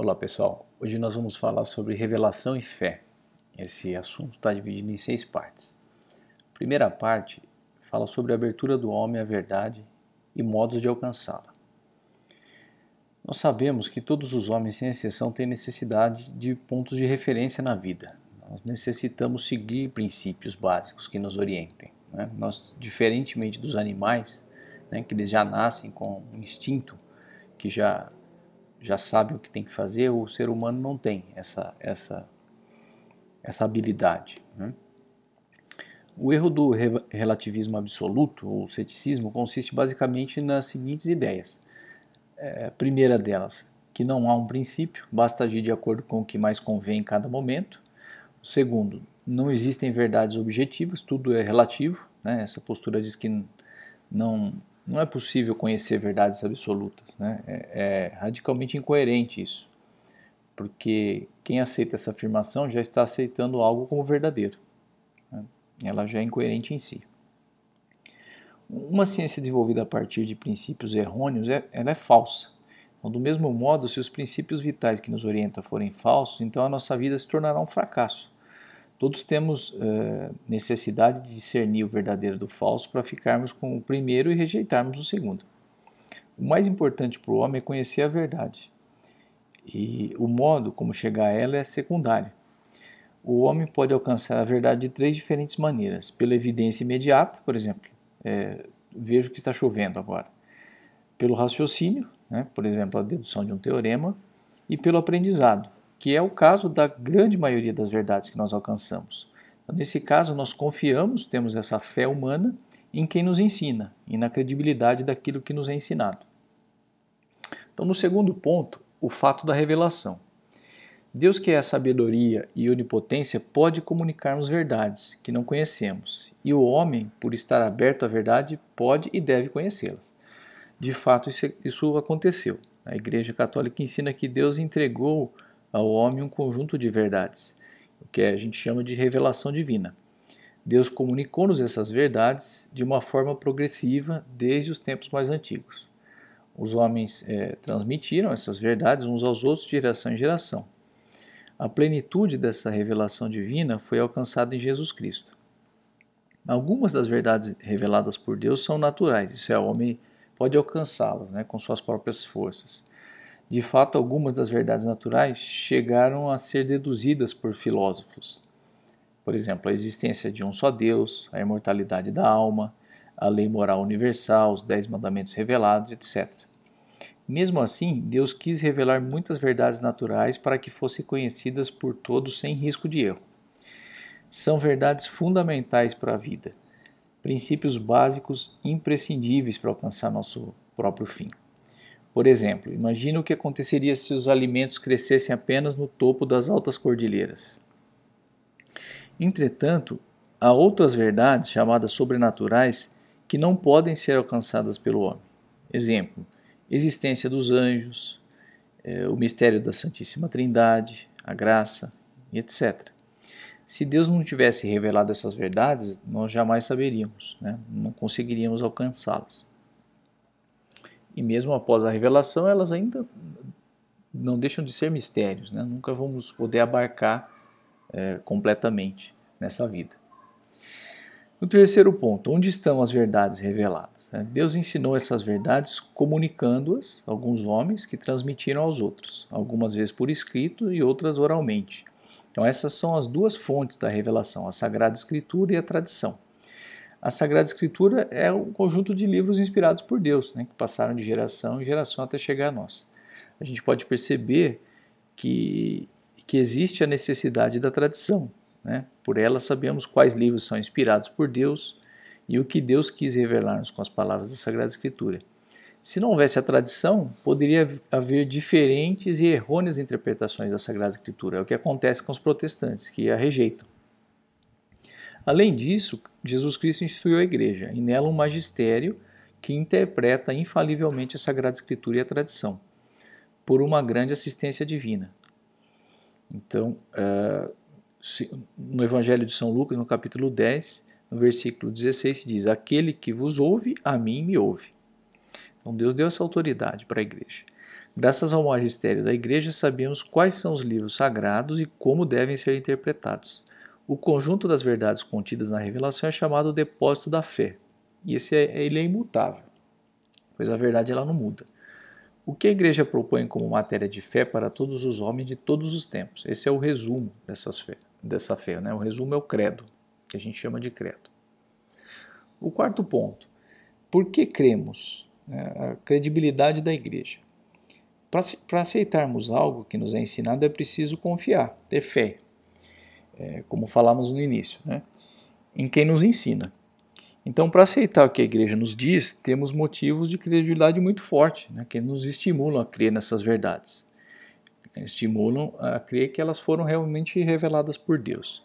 Olá pessoal, hoje nós vamos falar sobre revelação e fé. Esse assunto está dividido em seis partes. A primeira parte fala sobre a abertura do homem à verdade e modos de alcançá-la. Nós sabemos que todos os homens, sem exceção, têm necessidade de pontos de referência na vida. Nós necessitamos seguir princípios básicos que nos orientem. Né? Nós, diferentemente dos animais, né, que eles já nascem com um instinto que já já sabe o que tem que fazer, o ser humano não tem essa, essa, essa habilidade. Né? O erro do relativismo absoluto, ou ceticismo, consiste basicamente nas seguintes ideias. É, primeira delas, que não há um princípio, basta agir de acordo com o que mais convém em cada momento. O segundo, não existem verdades objetivas, tudo é relativo. Né? Essa postura diz que não, não é possível conhecer verdades absolutas. Né? É, é, radicalmente incoerente isso, porque quem aceita essa afirmação já está aceitando algo como verdadeiro. Né? Ela já é incoerente em si. Uma ciência desenvolvida a partir de princípios errôneos, é, ela é falsa. Então, do mesmo modo, se os princípios vitais que nos orientam forem falsos, então a nossa vida se tornará um fracasso. Todos temos uh, necessidade de discernir o verdadeiro do falso para ficarmos com o primeiro e rejeitarmos o segundo. O mais importante para o homem é conhecer a verdade. E o modo como chegar a ela é secundário. O homem pode alcançar a verdade de três diferentes maneiras: pela evidência imediata, por exemplo, é, vejo que está chovendo agora, pelo raciocínio, né, por exemplo, a dedução de um teorema, e pelo aprendizado, que é o caso da grande maioria das verdades que nós alcançamos. Então, nesse caso, nós confiamos, temos essa fé humana em quem nos ensina e na credibilidade daquilo que nos é ensinado. Então, no segundo ponto, o fato da revelação. Deus, que é a sabedoria e onipotência, pode comunicar-nos verdades que não conhecemos, e o homem, por estar aberto à verdade, pode e deve conhecê-las. De fato, isso, isso aconteceu. A Igreja Católica ensina que Deus entregou ao homem um conjunto de verdades, o que a gente chama de revelação divina. Deus comunicou-nos essas verdades de uma forma progressiva desde os tempos mais antigos. Os homens é, transmitiram essas verdades uns aos outros de geração em geração. A plenitude dessa revelação divina foi alcançada em Jesus Cristo. Algumas das verdades reveladas por Deus são naturais, isso é, o homem pode alcançá-las né, com suas próprias forças. De fato, algumas das verdades naturais chegaram a ser deduzidas por filósofos. Por exemplo, a existência de um só Deus, a imortalidade da alma, a lei moral universal, os dez mandamentos revelados, etc. Mesmo assim, Deus quis revelar muitas verdades naturais para que fossem conhecidas por todos sem risco de erro. São verdades fundamentais para a vida, princípios básicos imprescindíveis para alcançar nosso próprio fim. Por exemplo, imagine o que aconteceria se os alimentos crescessem apenas no topo das altas cordilheiras. Entretanto, há outras verdades chamadas sobrenaturais que não podem ser alcançadas pelo homem. Exemplo: existência dos anjos, é, o mistério da Santíssima Trindade, a graça etc. Se Deus não tivesse revelado essas verdades, nós jamais saberíamos, né? não conseguiríamos alcançá-las e mesmo após a revelação, elas ainda não deixam de ser mistérios, né? nunca vamos poder abarcar é, completamente nessa vida. No terceiro ponto, onde estão as verdades reveladas? Né? Deus ensinou essas verdades comunicando-as a alguns homens que transmitiram aos outros, algumas vezes por escrito e outras oralmente. Então, essas são as duas fontes da revelação, a Sagrada Escritura e a tradição. A Sagrada Escritura é um conjunto de livros inspirados por Deus, né, que passaram de geração em geração até chegar a nós. A gente pode perceber que, que existe a necessidade da tradição. Né? Por ela sabemos quais livros são inspirados por Deus e o que Deus quis revelar-nos com as palavras da Sagrada Escritura. Se não houvesse a tradição, poderia haver diferentes e errôneas interpretações da Sagrada Escritura. É o que acontece com os protestantes, que a rejeitam. Além disso, Jesus Cristo instituiu a igreja e nela um magistério que interpreta infalivelmente a Sagrada Escritura e a tradição, por uma grande assistência divina. Então, uh, no Evangelho de São Lucas, no capítulo 10, no versículo 16, diz: Aquele que vos ouve, a mim me ouve. Então, Deus deu essa autoridade para a igreja. Graças ao magistério da Igreja, sabemos quais são os livros sagrados e como devem ser interpretados. O conjunto das verdades contidas na revelação é chamado depósito da fé, e esse é, ele é imutável, pois a verdade ela não muda. O que a igreja propõe como matéria de fé para todos os homens de todos os tempos? Esse é o resumo dessas fé, dessa fé. Né? O resumo é o credo, que a gente chama de credo. O quarto ponto: por que cremos? É, a credibilidade da igreja. Para aceitarmos algo que nos é ensinado é preciso confiar, ter fé, é, como falamos no início, né? em quem nos ensina. Então, para aceitar o que a igreja nos diz, temos motivos de credibilidade muito forte, né, que nos estimulam a crer nessas verdades. Estimulam a crer que elas foram realmente reveladas por Deus.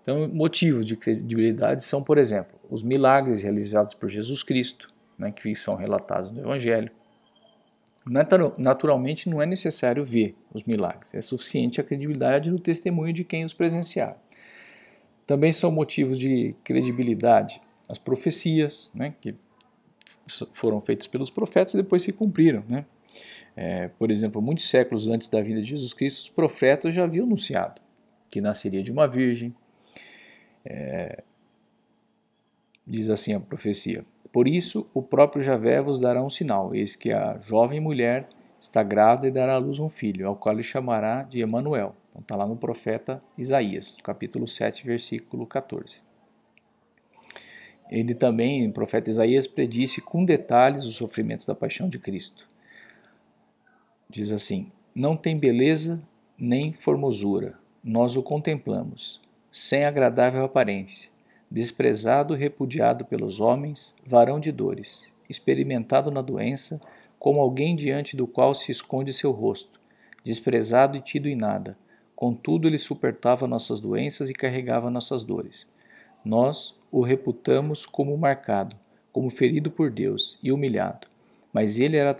Então, motivos de credibilidade são, por exemplo, os milagres realizados por Jesus Cristo, né, que são relatados no Evangelho. Naturalmente, não é necessário ver os milagres, é suficiente a credibilidade no testemunho de quem os presenciar. Também são motivos de credibilidade as profecias, né, que foram feitas pelos profetas e depois se cumpriram. Né? É, por exemplo, muitos séculos antes da vinda de Jesus Cristo, os profetas já haviam anunciado que nasceria de uma virgem. É, diz assim a profecia: Por isso o próprio Javé vos dará um sinal: eis que a jovem mulher está grávida e dará à luz um filho, ao qual lhe chamará de Emanuel. Então está lá no profeta Isaías, capítulo 7, versículo 14. Ele também, o profeta Isaías, predisse com detalhes os sofrimentos da paixão de Cristo. Diz assim: Não tem beleza nem formosura, nós o contemplamos, sem agradável aparência, desprezado e repudiado pelos homens, varão de dores, experimentado na doença, como alguém diante do qual se esconde seu rosto, desprezado e tido em nada. Contudo, ele suportava nossas doenças e carregava nossas dores. Nós o reputamos como marcado, como ferido por Deus e humilhado, mas ele era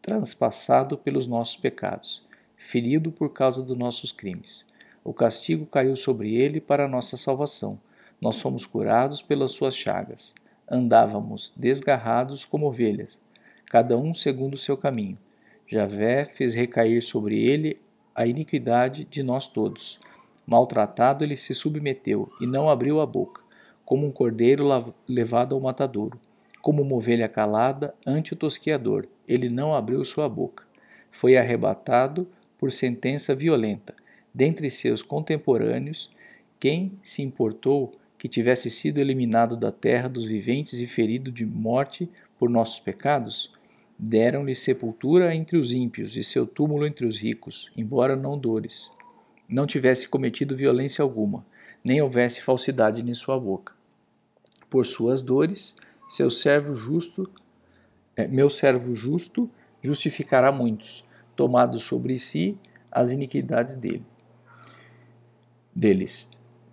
transpassado pelos nossos pecados, ferido por causa dos nossos crimes. O castigo caiu sobre ele para a nossa salvação. Nós fomos curados pelas suas chagas. Andávamos desgarrados como ovelhas, cada um segundo o seu caminho. Javé fez recair sobre ele a iniquidade de nós todos. Maltratado, ele se submeteu e não abriu a boca como um cordeiro levado ao matadouro, como uma ovelha calada ante o tosquiador, ele não abriu sua boca. Foi arrebatado por sentença violenta. Dentre seus contemporâneos, quem se importou que tivesse sido eliminado da terra dos viventes e ferido de morte por nossos pecados? Deram-lhe sepultura entre os ímpios e seu túmulo entre os ricos, embora não dores. Não tivesse cometido violência alguma, nem houvesse falsidade em sua boca por suas dores, seu servo justo, é, meu servo justo justificará muitos, tomado sobre si as iniquidades dele. Deles.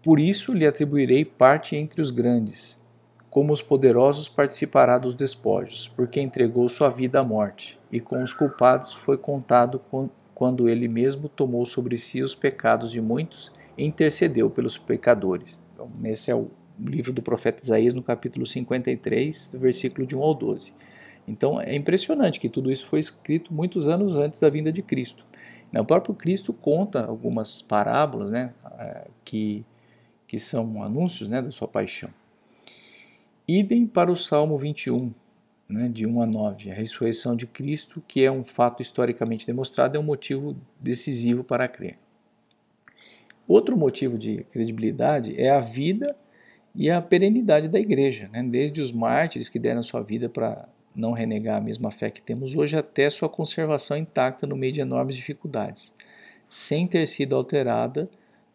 Por isso lhe atribuirei parte entre os grandes, como os poderosos participará dos despojos, porque entregou sua vida à morte, e com os culpados foi contado quando ele mesmo tomou sobre si os pecados de muitos e intercedeu pelos pecadores. Então, esse é o livro do profeta Isaías, no capítulo 53, versículo de 1 ao 12. Então é impressionante que tudo isso foi escrito muitos anos antes da vinda de Cristo. O próprio Cristo conta algumas parábolas né, é, que, que são anúncios né, da sua paixão. Idem para o Salmo 21, né, de 1 a 9. A ressurreição de Cristo, que é um fato historicamente demonstrado, é um motivo decisivo para crer. Outro motivo de credibilidade é a vida e a perenidade da igreja, né? desde os mártires que deram sua vida para não renegar a mesma fé que temos hoje, até sua conservação intacta no meio de enormes dificuldades, sem ter sido alterada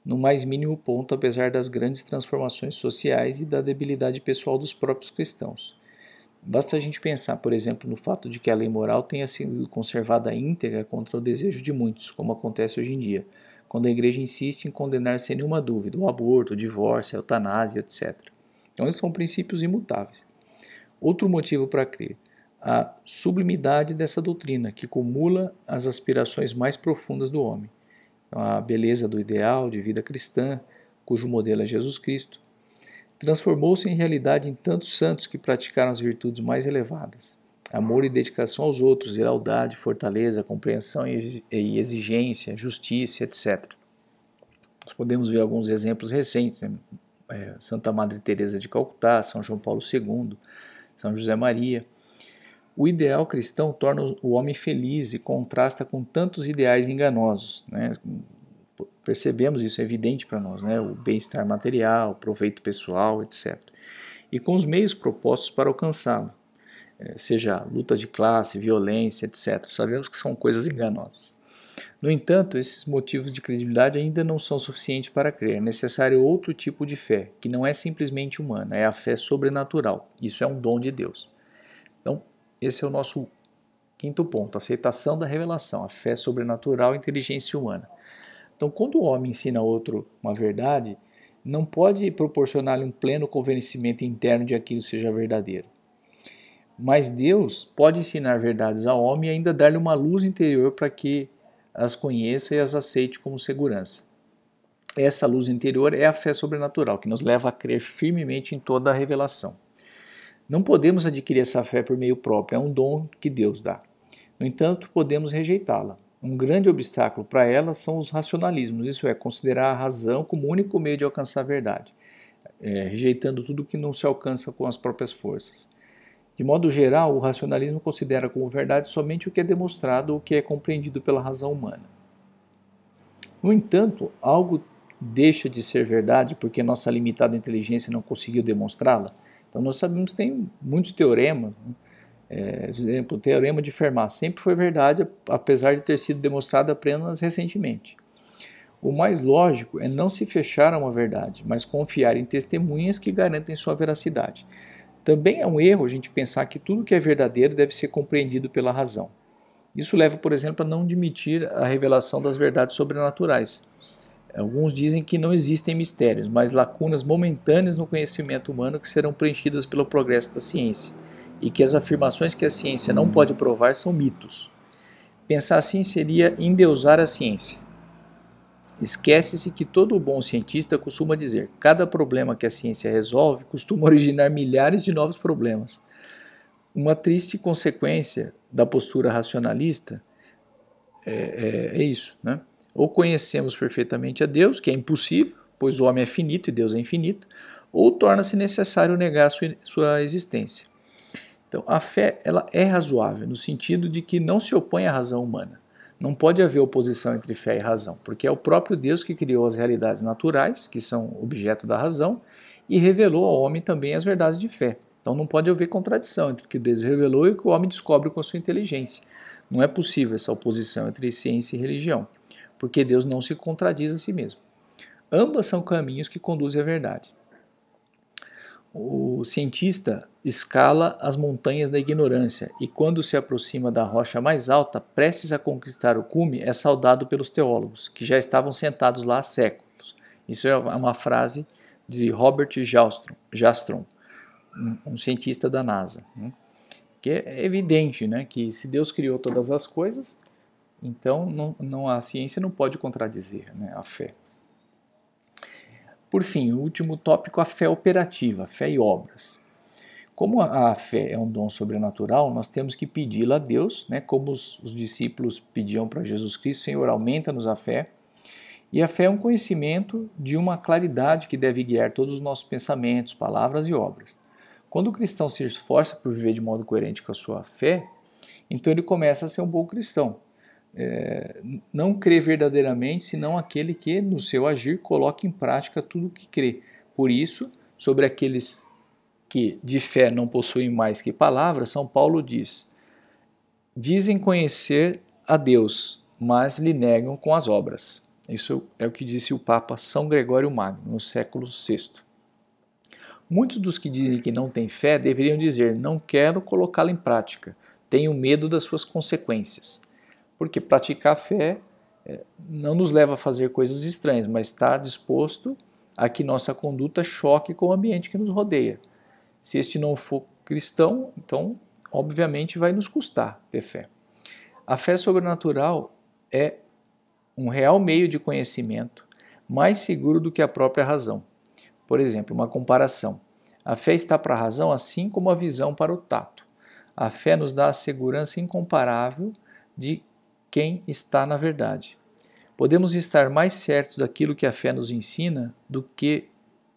no mais mínimo ponto, apesar das grandes transformações sociais e da debilidade pessoal dos próprios cristãos. Basta a gente pensar, por exemplo, no fato de que a lei moral tenha sido conservada íntegra contra o desejo de muitos, como acontece hoje em dia quando a igreja insiste em condenar sem nenhuma dúvida o aborto, o divórcio, a eutanásia, etc. Então, esses são princípios imutáveis. Outro motivo para crer, a sublimidade dessa doutrina, que cumula as aspirações mais profundas do homem. Então, a beleza do ideal de vida cristã, cujo modelo é Jesus Cristo, transformou-se em realidade em tantos santos que praticaram as virtudes mais elevadas. amor e dedicação aos outros, lealdade, fortaleza, compreensão e exigência, justiça, etc. Nós podemos ver alguns exemplos recentes, né? é, Santa Madre Teresa de Calcutá, São João Paulo II, São José Maria. O ideal cristão torna o homem feliz e contrasta com tantos ideais enganosos. Né? Percebemos isso, é evidente para nós, né? o bem-estar material, o proveito pessoal, etc. E com os meios propostos para alcançá-lo, é, seja luta de classe, violência, etc. Sabemos que são coisas enganosas. No entanto, esses motivos de credibilidade ainda não são suficientes para crer. É necessário outro tipo de fé, que não é simplesmente humana, é a fé sobrenatural. Isso é um dom de Deus. Esse é o nosso quinto ponto, aceitação da revelação, a fé sobrenatural e inteligência humana. Então, quando o homem ensina a outro uma verdade, não pode proporcionar-lhe um pleno convencimento interno de aquilo seja verdadeiro. Mas Deus pode ensinar verdades ao homem e ainda dar-lhe uma luz interior para que as conheça e as aceite como segurança. Essa luz interior é a fé sobrenatural, que nos leva a crer firmemente em toda a revelação. Não podemos adquirir essa fé por meio próprio, é um dom que Deus dá. No entanto, podemos rejeitá-la. Um grande obstáculo para ela são os racionalismos, isso é, considerar a razão como único meio de alcançar a verdade, é, rejeitando tudo que não se alcança com as próprias forças. De modo geral, o racionalismo considera como verdade somente o que é demonstrado o que é compreendido pela razão humana. No entanto, algo deixa de ser verdade porque nossa limitada inteligência não conseguiu demonstrá-la. Então, nós sabemos que tem muitos teoremas. Né? É, exemplo, o teorema de Fermat sempre foi verdade, apesar de ter sido demonstrado apenas recentemente. O mais lógico é não se fechar a uma verdade, mas confiar em testemunhas que garantem sua veracidade. Também é um erro a gente pensar que tudo que é verdadeiro deve ser compreendido pela razão. Isso leva, por exemplo, a não admitir a revelação das verdades sobrenaturais. Alguns dizem que não existem mistérios, mas lacunas momentâneas no conhecimento humano que serão preenchidas pelo progresso da ciência, e que as afirmações que a ciência não pode provar são mitos. Pensar assim seria endeusar a ciência. Esquece-se que todo bom cientista costuma dizer: cada problema que a ciência resolve costuma originar milhares de novos problemas. Uma triste consequência da postura racionalista é, é, é isso, né? Ou conhecemos perfeitamente a Deus, que é impossível, pois o homem é finito e Deus é infinito, ou torna-se necessário negar sua, existência. Então, a fé ela é razoável no sentido de que não se opõe à razão humana. Não pode haver oposição entre fé e razão, porque é o próprio Deus que criou as realidades naturais, que são objeto da razão, e revelou ao homem também as verdades de fé. Então não pode haver contradição entre o que Deus revelou e o que o homem descobre com a sua inteligência. Não é possível essa oposição entre ciência e religião, porque Deus não se contradiz a si mesmo. Ambas são caminhos que conduzem à verdade o cientista escala as montanhas da ignorância e, quando se aproxima da rocha mais alta, prestes a conquistar o cume, é saudado pelos teólogos, que já estavam sentados lá há séculos. Isso é uma frase de Robert Jastron, Jastron um cientista da NASA. Né? Que é evidente né, que se Deus criou todas as coisas, então não, não, a ciência não pode contradizer né, a fé. Por fim, o último tópico, a fé operativa, fé e obras. Como a fé é um dom sobrenatural, nós temos que pedi-la a Deus, né, como os, os discípulos pediam para Jesus Cristo, Senhor, aumenta-nos a fé. E a fé é um conhecimento de uma claridade que deve guiar todos os nossos pensamentos, palavras e obras. Quando o cristão se esforça por viver de modo coerente com a sua fé, então ele começa a ser um bom cristão é, não crê verdadeiramente, senão aquele que, no seu agir, coloca em prática tudo o que crê. Por isso, sobre aqueles que de fé não possuem mais que palavras, São Paulo diz: dizem conhecer a Deus, mas lhe negam com as obras. Isso é o que disse o Papa São Gregório Magno no século VI. Muitos dos que dizem que não têm fé deveriam dizer: não quero colocá-la em prática, tenho medo das suas consequências. Porque praticar fé é, não nos leva a fazer coisas estranhas, mas está disposto a que nossa conduta choque com o ambiente que nos rodeia. Se este não for cristão, então, obviamente, vai nos custar ter fé. A fé sobrenatural é um real meio de conhecimento mais seguro do que a própria razão. Por exemplo, uma comparação. A fé está para a razão assim como a visão para o tato. A fé nos dá a segurança incomparável de quem está na verdade. Podemos estar mais certos daquilo que a fé nos ensina do que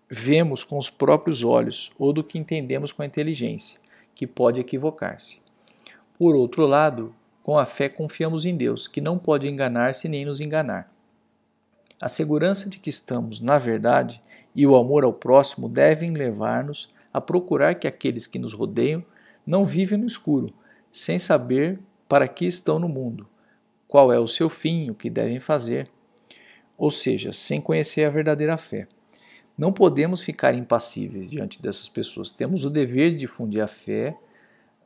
vemos com os próprios olhos ou do que entendemos com a inteligência, que pode equivocar-se. Por outro lado, com a fé confiamos em Deus, que não pode enganar-se nem nos enganar. A segurança de que estamos na verdade e o amor ao próximo devem levar-nos a procurar que aqueles que nos rodeiam não vivem no escuro, sem saber para que estão no mundo, qual é o seu fim, o que devem fazer, ou seja, sem conhecer a verdadeira fé. Não podemos ficar impassíveis diante dessas pessoas. Temos o dever de difundir a fé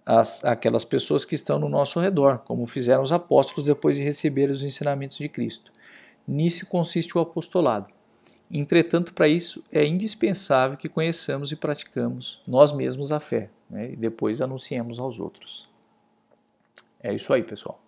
às, àquelas pessoas que estão no nosso redor, como fizeram os apóstolos depois de receber os ensinamentos de Cristo. Nisso consiste o apostolado. Entretanto, para isso é indispensável que conheçamos e praticamos nós mesmos a fé, né? e depois anunciemos aos outros. É isso aí, pessoal.